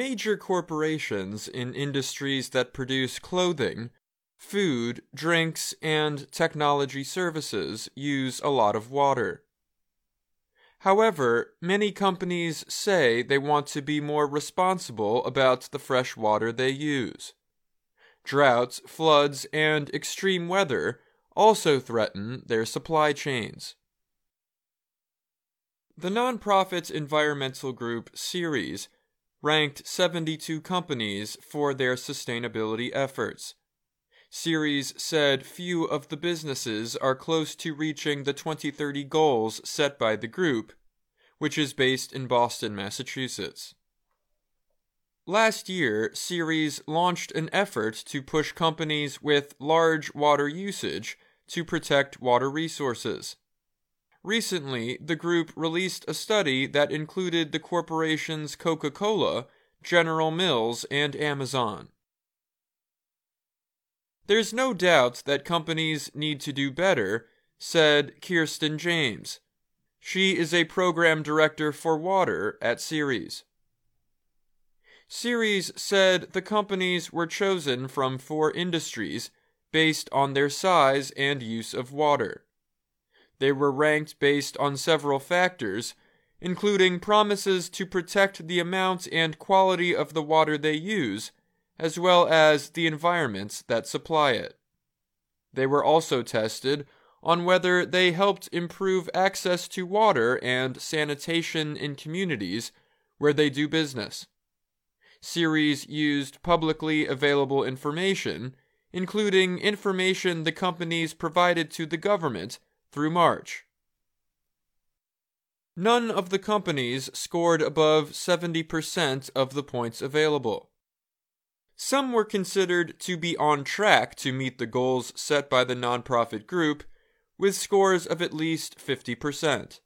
Major corporations in industries that produce clothing, food, drinks, and technology services use a lot of water. However, many companies say they want to be more responsible about the fresh water they use. Droughts, floods, and extreme weather also threaten their supply chains. The nonprofit environmental group Ceres ranked 72 companies for their sustainability efforts. Ceres said few of the businesses are close to reaching the 2030 goals set by the group, which is based in Boston, Massachusetts. Last year, Ceres launched an effort to push companies with large water usage to protect water resources. Recently, the group released a study that included the corporations Coca Cola, General Mills, and Amazon. There's no doubt that companies need to do better, said Kirsten James. She is a program director for water at Ceres. Ceres said the companies were chosen from four industries based on their size and use of water. They were ranked based on several factors, including promises to protect the amount and quality of the water they use, as well as the environments that supply it. They were also tested on whether they helped improve access to water and sanitation in communities where they do business. Ceres used publicly available information, including information the companies provided to the government through March. None of the companies scored above 70% of the points available. Some were considered to be on track to meet the goals set by the nonprofit group, with scores of at least 50%.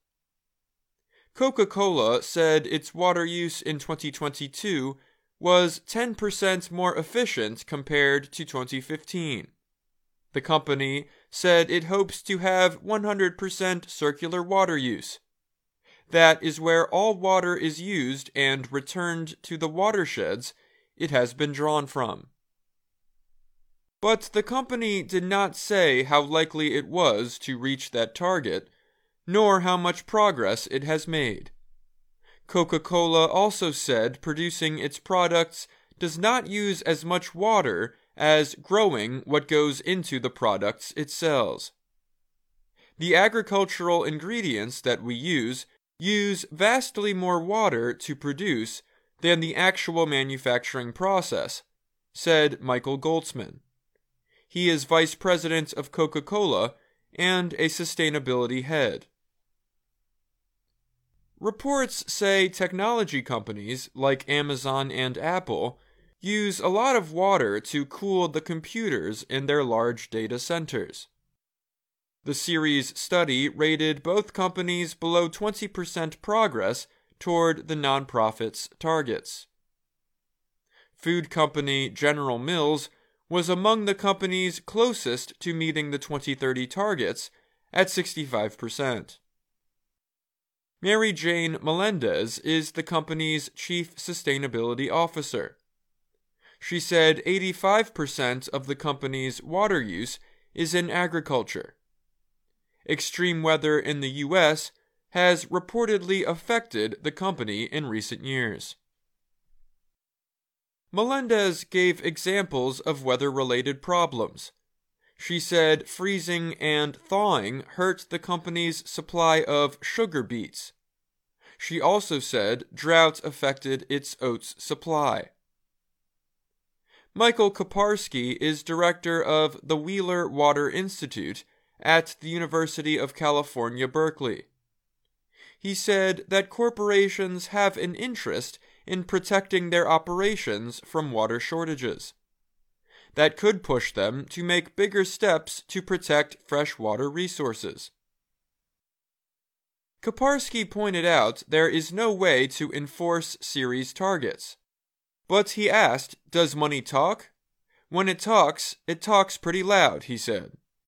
Coca Cola said its water use in 2022 was 10% more efficient compared to 2015. The company said it hopes to have 100% circular water use. That is where all water is used and returned to the watersheds it has been drawn from. But the company did not say how likely it was to reach that target, nor how much progress it has made. Coca Cola also said producing its products does not use as much water as growing what goes into the products it sells. The agricultural ingredients that we use use vastly more water to produce than the actual manufacturing process, said Michael Goltzman. He is vice president of Coca Cola and a sustainability head. Reports say technology companies like Amazon and Apple use a lot of water to cool the computers in their large data centers. The Ceres study rated both companies below 20% progress toward the nonprofit's targets. Food company General Mills was among the companies closest to meeting the 2030 targets at 65%. Mary Jane Melendez is the company's chief sustainability officer. She said 85% of the company's water use is in agriculture. Extreme weather in the U.S. has reportedly affected the company in recent years. Melendez gave examples of weather related problems. She said freezing and thawing hurt the company's supply of sugar beets. She also said droughts affected its oats supply. Michael Kiparsky is director of the Wheeler Water Institute at the University of California, Berkeley. He said that corporations have an interest in protecting their operations from water shortages. That could push them to make bigger steps to protect freshwater resources. Kiparsky pointed out there is no way to enforce Ceres targets. But he asked, Does money talk? When it talks, it talks pretty loud, he said.